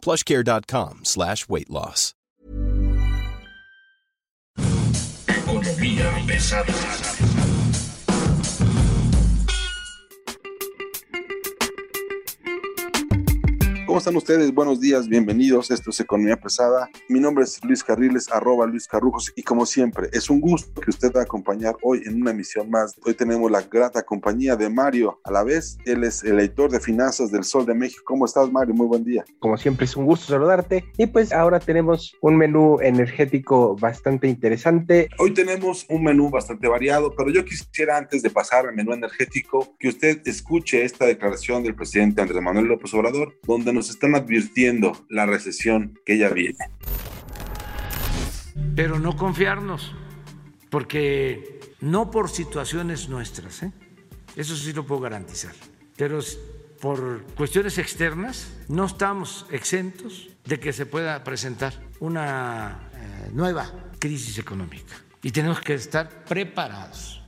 plushcare.com slash weight loss. Economía pesada. Están ustedes? Buenos días, bienvenidos. Esto es Economía Pesada. Mi nombre es Luis Carriles, arroba Luis Carrujos, y como siempre, es un gusto que usted va a acompañar hoy en una emisión más. Hoy tenemos la grata compañía de Mario a la vez. Él es el editor de finanzas del Sol de México. ¿Cómo estás, Mario? Muy buen día. Como siempre, es un gusto saludarte. Y pues ahora tenemos un menú energético bastante interesante. Hoy tenemos un menú bastante variado, pero yo quisiera, antes de pasar al menú energético, que usted escuche esta declaración del presidente Andrés Manuel López Obrador, donde nos están advirtiendo la recesión que ya viene. Pero no confiarnos, porque no por situaciones nuestras, ¿eh? eso sí lo puedo garantizar, pero por cuestiones externas no estamos exentos de que se pueda presentar una eh, nueva crisis económica y tenemos que estar preparados.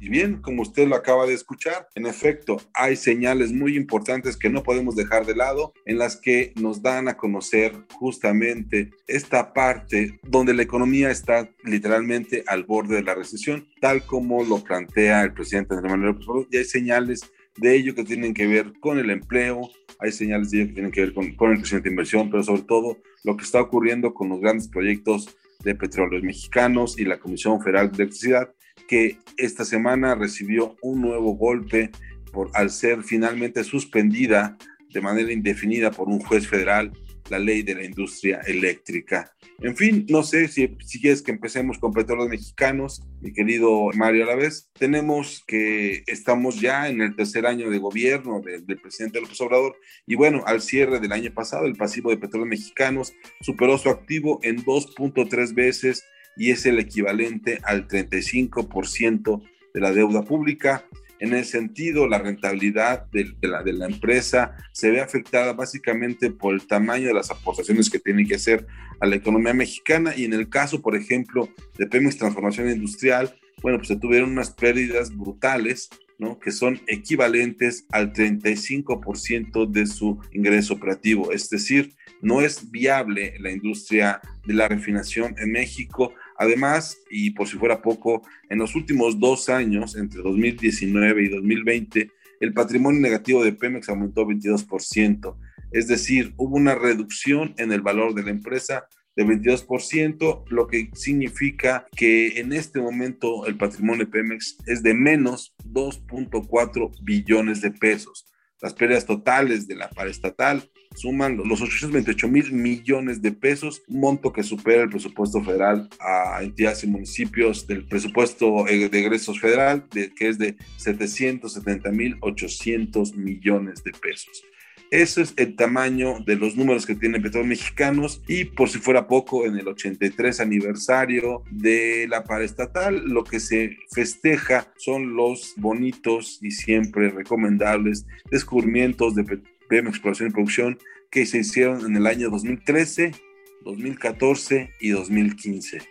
Y bien, como usted lo acaba de escuchar, en efecto, hay señales muy importantes que no podemos dejar de lado, en las que nos dan a conocer justamente esta parte donde la economía está literalmente al borde de la recesión, tal como lo plantea el presidente Andrés Manuel López Obrador, y hay señales de ello que tienen que ver con el empleo, hay señales de ello que tienen que ver con, con el crecimiento de inversión, pero sobre todo lo que está ocurriendo con los grandes proyectos de petróleos mexicanos y la Comisión Federal de Electricidad, que esta semana recibió un nuevo golpe por, al ser finalmente suspendida de manera indefinida por un juez federal la ley de la industria eléctrica. En fin, no sé si, si quieres que empecemos con petróleos mexicanos, mi querido Mario a la vez. Tenemos que estamos ya en el tercer año de gobierno del, del presidente López Obrador y bueno, al cierre del año pasado, el pasivo de petróleos mexicanos superó su activo en 2.3 veces y es el equivalente al 35% de la deuda pública. En ese sentido, la rentabilidad de, de, la, de, la, empresa se ve afectada básicamente por el tamaño de las aportaciones que tiene que hacer a la economía mexicana y en el caso, por ejemplo, de Pemex Transformación Industrial, bueno, pues se tuvieron unas pérdidas brutales, ¿no? que son equivalentes al 35% de su ingreso operativo. Es decir, no es viable la industria de la refinación en México. Además, y por si fuera poco, en los últimos dos años, entre 2019 y 2020, el patrimonio negativo de Pemex aumentó 22%. Es decir, hubo una reducción en el valor de la empresa de 22%, lo que significa que en este momento el patrimonio de Pemex es de menos 2.4 billones de pesos. Las pérdidas totales de la paraestatal suman los 828 mil millones de pesos, monto que supera el presupuesto federal a entidades y municipios del presupuesto de egresos federal, de, que es de 770 mil 800 millones de pesos. Ese es el tamaño de los números que tiene Petróleos Mexicanos y por si fuera poco, en el 83 aniversario de la paraestatal, lo que se festeja son los bonitos y siempre recomendables descubrimientos de Pemex Exploración y Producción que se hicieron en el año 2013, 2014 y 2015.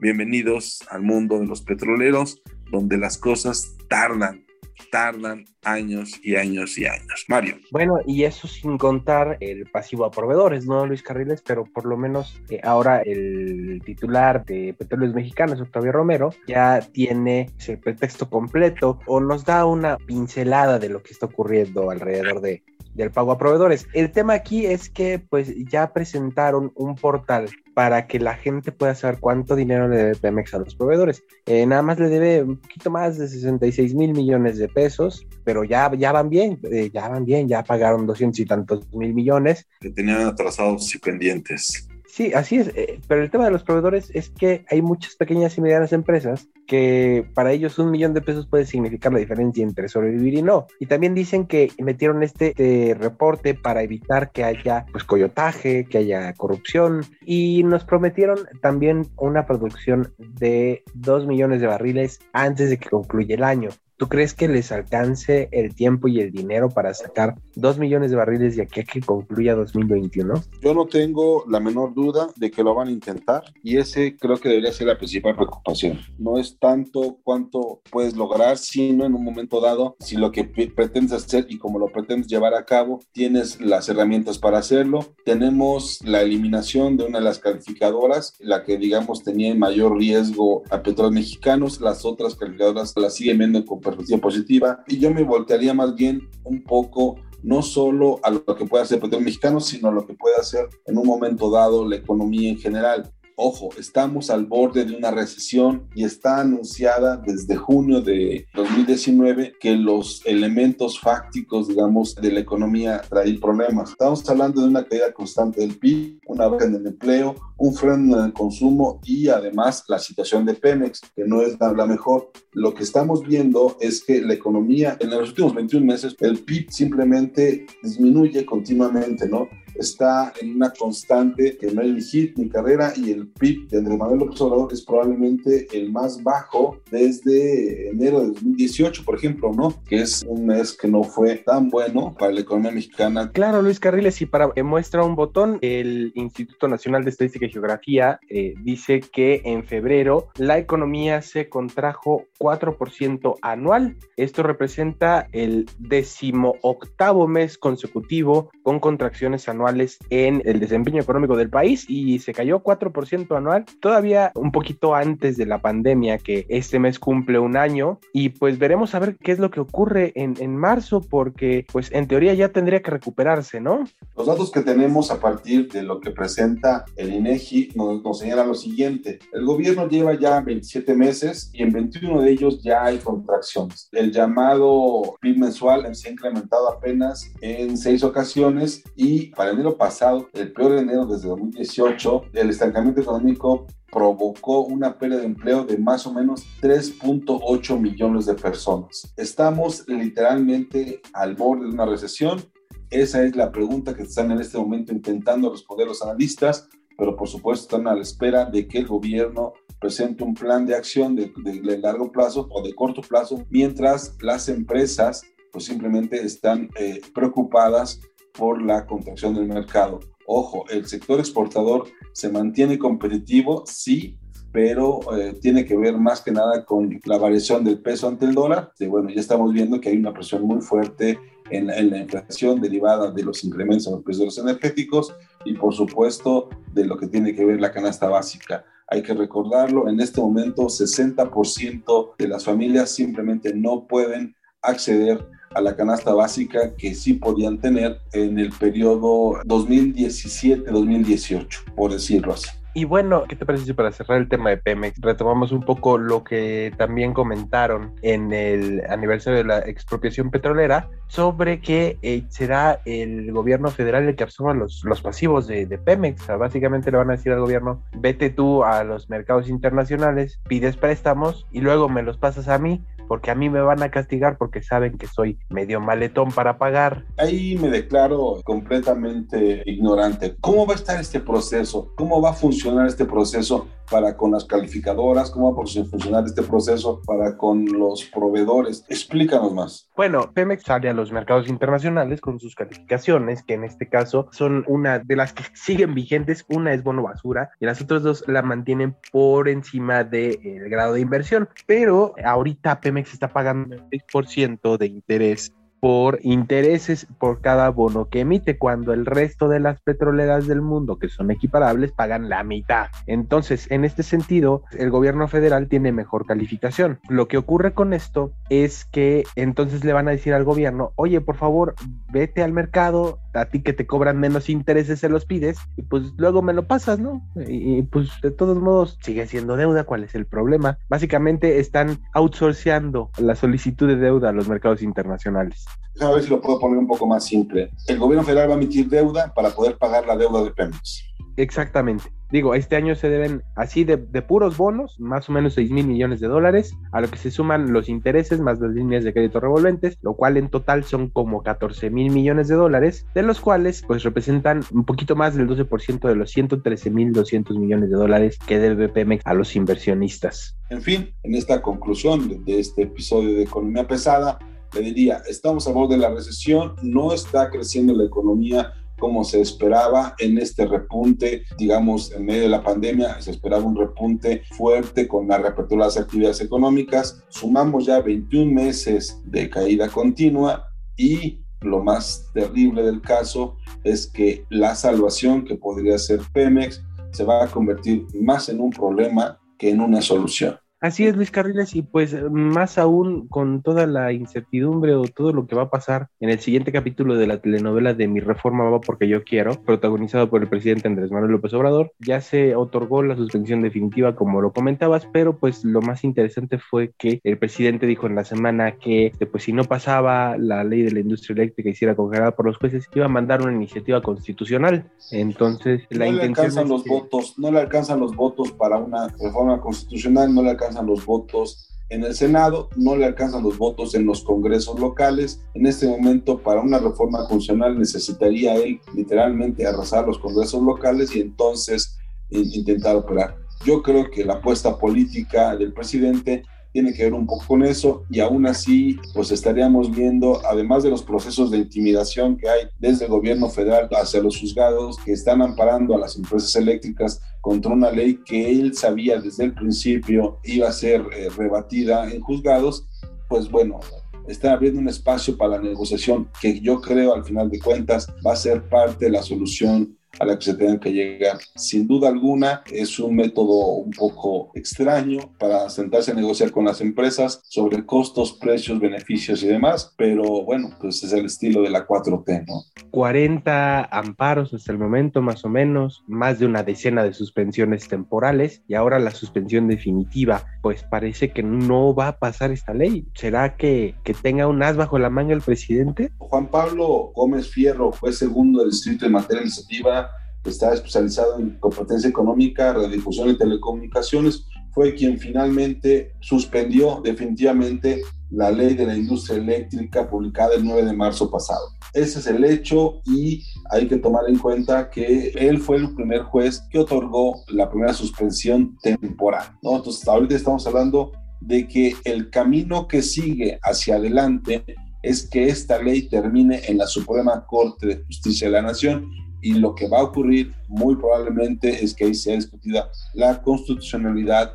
Bienvenidos al mundo de los petroleros, donde las cosas tardan tardan años y años y años. Mario. Bueno, y eso sin contar el pasivo a proveedores, ¿no, Luis Carriles? Pero por lo menos eh, ahora el titular de Petróleos Mexicanos, Octavio Romero, ya tiene el pretexto completo o nos da una pincelada de lo que está ocurriendo alrededor de, del pago a proveedores. El tema aquí es que pues ya presentaron un portal para que la gente pueda saber cuánto dinero le debe Pemex a los proveedores. Eh, nada más le debe un poquito más de 66 mil millones de pesos, pero ya, ya van bien, eh, ya van bien, ya pagaron 200 y tantos mil millones. Que tenían atrasados y pendientes. Sí, así es, eh, pero el tema de los proveedores es que hay muchas pequeñas y medianas empresas que para ellos un millón de pesos puede significar la diferencia entre sobrevivir y no. Y también dicen que metieron este, este reporte para evitar que haya pues coyotaje, que haya corrupción y nos prometieron también una producción de 2 millones de barriles antes de que concluya el año. ¿Tú crees que les alcance el tiempo y el dinero para sacar 2 millones de barriles de aquí a que concluya 2021? Yo no tengo la menor duda de que lo van a intentar y ese creo que debería ser la principal preocupación. No es tanto cuánto puedes lograr, sino en un momento dado, si lo que pretendes hacer y como lo pretendes llevar a cabo, tienes las herramientas para hacerlo. Tenemos la eliminación de una de las calificadoras, la que digamos tenía mayor riesgo a petróleos mexicanos, las otras calificadoras las siguen viendo con perspectiva positiva y yo me voltearía más bien un poco no solo a lo que puede hacer el petróleo mexicano, sino a lo que puede hacer en un momento dado la economía en general. Ojo, estamos al borde de una recesión y está anunciada desde junio de 2019 que los elementos fácticos, digamos, de la economía traen problemas. Estamos hablando de una caída constante del PIB, una baja en el empleo, un freno en el consumo y además la situación de Pemex, que no es la mejor. Lo que estamos viendo es que la economía en los últimos 21 meses, el PIB simplemente disminuye continuamente, ¿no? Está en una constante que no hay ni hit ni carrera y el PIB de Andrés Manuel López Obrador es probablemente el más bajo desde enero de 2018, por ejemplo, ¿no? Que es un mes que no fue tan bueno para la economía mexicana. Claro, Luis Carriles, y para muestra un botón, el Instituto Nacional de Estadística y Geografía eh, dice que en febrero la economía se contrajo 4% anual. Esto representa el decimoctavo mes consecutivo con contracciones anuales en el desempeño económico del país y se cayó 4% anual, todavía un poquito antes de la pandemia que este mes cumple un año y pues veremos a ver qué es lo que ocurre en, en marzo porque pues en teoría ya tendría que recuperarse, ¿no? Los datos que tenemos a partir de lo que presenta el INEGI nos, nos señalan lo siguiente, el gobierno lleva ya 27 meses y en 21 de ellos ya hay contracciones. El llamado PIB mensual se ha incrementado apenas en seis ocasiones y para enero pasado, el peor enero desde 2018, el estancamiento económico provocó una pérdida de empleo de más o menos 3.8 millones de personas. Estamos literalmente al borde de una recesión. Esa es la pregunta que están en este momento intentando responder los analistas, pero por supuesto están a la espera de que el gobierno presente un plan de acción de, largo plazo o de corto plazo, mientras las empresas pues simplemente están eh, preocupadas por la contracción del mercado. Ojo, el sector exportador se mantiene competitivo, sí, pero eh, tiene que ver más que nada con la variación del peso ante el dólar. Y bueno, ya estamos viendo que hay una presión muy fuerte en, en, la inflación derivada de los incrementos en los precios energéticos y por supuesto de lo que tiene que ver la canasta básica. Hay que recordarlo, en este momento 60% de las familias simplemente no pueden acceder a la canasta básica que sí podían tener en el periodo 2017-2018, por decirlo así. Y bueno, ¿qué te parece para cerrar el tema de Pemex retomamos un poco lo que también comentaron en el aniversario de la expropiación petrolera sobre que eh, será el gobierno federal el que absorba los, los pasivos de, de Pemex? O sea, básicamente le van a decir al gobierno, vete tú a los mercados internacionales, pides préstamos y luego me los pasas a mí porque a mí me van a castigar porque saben que soy medio maletón para pagar. Ahí me declaro completamente ignorante. ¿Cómo va a estar este proceso? ¿Cómo va a funcionar este proceso para con las calificadoras? ¿Cómo va a funcionar este proceso para con los proveedores? Explícanos más. Bueno, Pemex sale a los mercados internacionales con sus calificaciones, que en este caso son una de las que siguen vigentes. Una es bono basura y las otras dos la mantienen por encima del grado de inversión. Pero ahorita Pemex Está pagando el 6% de interés por intereses por cada bono que emite, cuando el resto de las petroleras del mundo que son equiparables pagan la mitad. Entonces, en este sentido, el gobierno federal tiene mejor calificación. Lo que ocurre con esto es que entonces le van a decir al gobierno, oye, por favor, vete al mercado, a ti que te cobran menos intereses se los pides y pues luego me lo pasas, ¿no? Y, pues de todos modos sigue siendo deuda, ¿cuál es el problema? Básicamente están outsourceando la solicitud de deuda a los mercados internacionales. A ver si lo puedo poner un poco más simple. El gobierno federal va a emitir deuda para poder pagar la deuda de Pemex. Exactamente. Digo, este año se deben así de, puros bonos, más o menos 6 mil millones de dólares, a lo que se suman los intereses más las líneas de crédito revolventes, lo cual en total son como 14 mil millones de dólares, de los cuales pues representan un poquito más del 12% de los 113 mil 200 millones de dólares que debe Pemex a los inversionistas. En fin, en esta conclusión de este episodio de Economía Pesada, le diría, estamos a borde de la recesión, no está creciendo la economía como se esperaba en este repunte, digamos, en medio de la pandemia, se esperaba un repunte fuerte con la reapertura de las actividades económicas. Sumamos ya 21 meses de caída continua y lo más terrible del caso es que la salvación que podría ser Pemex se va a convertir más en un problema que en una solución. Así es, Luis Carriles, y pues más aún con toda la incertidumbre o todo lo que va a pasar en el siguiente capítulo de la telenovela de Mi Reforma va porque yo quiero, protagonizado por el presidente Andrés Manuel López Obrador, ya se otorgó la suspensión definitiva, como lo comentabas, pero pues lo más interesante fue que el presidente dijo en la semana que este, pues si no pasaba la ley de la industria eléctrica y hiciera congelada por los jueces, iba a mandar una iniciativa constitucional. Entonces, la no intención. Le alcanzan los votos, no le alcanzan los votos para una reforma constitucional, no le alcanzan los votos en el Senado, no le alcanzan los votos en los congresos locales. En este momento, para una reforma constitucional, necesitaría él literalmente arrasar los congresos locales y entonces intentar operar. Yo creo que la apuesta política del presidente tiene que ver un poco con eso y aún así pues estaríamos viendo además de los procesos de intimidación que hay desde el gobierno federal hacia los juzgados que están amparando a las empresas eléctricas contra una ley que él sabía desde el principio iba a ser eh, rebatida en juzgados pues bueno están abriendo un espacio para la negociación que yo creo al final de cuentas va a ser parte de la solución a la que se tengan que llegar. Sin duda alguna, es un método un poco extraño para sentarse a negociar con las empresas sobre costos, precios, beneficios y demás, pero bueno, pues es el estilo de la 4T, ¿no? 40 amparos hasta el momento, más o menos, más de una decena de suspensiones temporales y ahora la suspensión definitiva. Pues parece que no va a pasar esta ley. ¿Será que, que tenga un as bajo la manga el presidente? Juan Pablo Gómez Fierro fue segundo del Distrito de Materia Administrativa está especializado en competencia económica, radiodifusión y telecomunicaciones, fue quien finalmente suspendió definitivamente la ley de la industria eléctrica publicada el 9 de marzo pasado. Ese es el hecho y hay que tomar en cuenta que él fue el primer juez que otorgó la primera suspensión temporal. ¿no? Entonces, ahorita estamos hablando de que el camino que sigue hacia adelante es que esta ley termine en la Suprema Corte de Justicia de la Nación y lo que va a ocurrir muy probablemente es que ahí sea discutida la constitucionalidad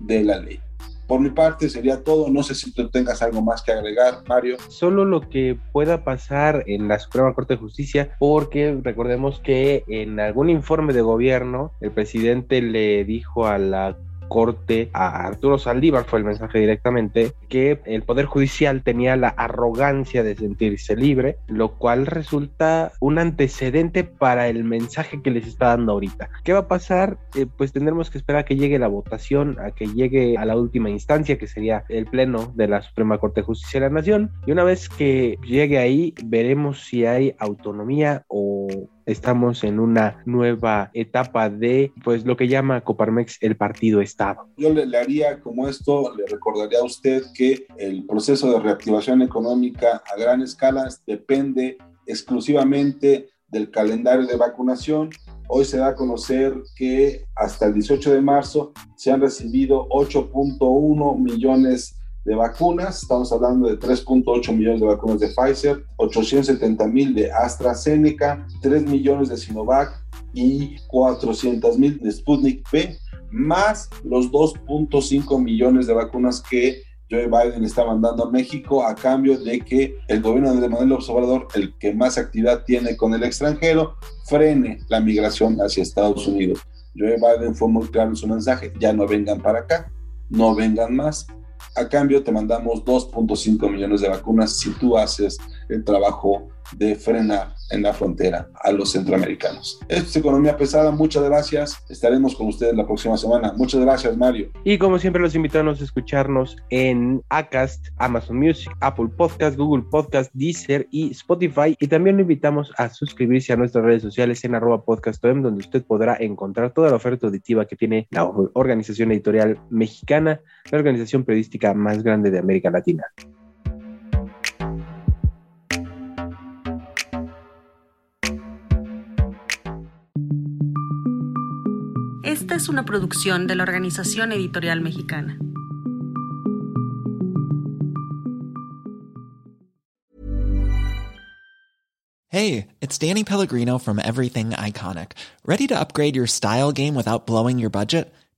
de la ley. Por mi parte sería todo. No sé si tú tengas algo más que agregar, Mario. Solo lo que pueda pasar en la Suprema Corte de Justicia, porque recordemos que en algún informe de gobierno el presidente le dijo a la corte a Arturo Saldívar, fue el mensaje directamente, que el Poder Judicial tenía la arrogancia de sentirse libre, lo cual resulta un antecedente para el mensaje que les está dando ahorita. ¿Qué va a pasar? Eh, pues tendremos que esperar a que llegue la votación, a que llegue a la última instancia, que sería el Pleno de la Suprema Corte de Justicia de la Nación, y una vez que llegue ahí, veremos si hay autonomía o estamos en una nueva etapa de pues lo que llama Coparmex el partido Estado. Yo le, le, haría como esto, le recordaría a usted que el proceso de reactivación económica a gran escala depende exclusivamente del calendario de vacunación. Hoy se da a conocer que hasta el 18 de marzo se han recibido 8.1 millones de vacunas, estamos hablando de 3.8 millones de vacunas de Pfizer, 870 mil de AstraZeneca, 3 millones de Sinovac y 400 mil de Sputnik V, más los 2.5 millones de vacunas que Joe Biden está mandando a México a cambio de que el gobierno de Manuel López Obrador, el que más actividad tiene con el extranjero, frene la migración hacia Estados Unidos. Joe Biden fue muy claro en su mensaje, ya no vengan para acá, no vengan más, a cambio te mandamos 2.5 millones de vacunas si tú haces el trabajo de frenar en la frontera a los centroamericanos. Esto es Economía Pesada, muchas gracias. Estaremos con ustedes la próxima semana. Muchas gracias, Mario. Y como siempre, los invitamos a escucharnos en Acast, Amazon Music, Apple Podcast, Google Podcast, Deezer y Spotify. Y también lo invitamos a suscribirse a nuestras redes sociales en arroba podcastom, donde usted podrá encontrar toda la oferta auditiva que tiene la organización editorial mexicana, la organización periodística más grande de América Latina. Esta es una producción de la Organización Editorial Mexicana. Hey, it's Danny Pellegrino from Everything Iconic. Ready to upgrade your style game without blowing your budget?